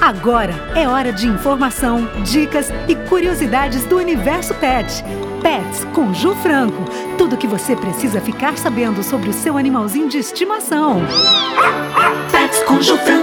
Agora é hora de informação, dicas e curiosidades do universo pet. Pets com Ju Franco. Tudo o que você precisa ficar sabendo sobre o seu animalzinho de estimação. Pets com Ju Franco.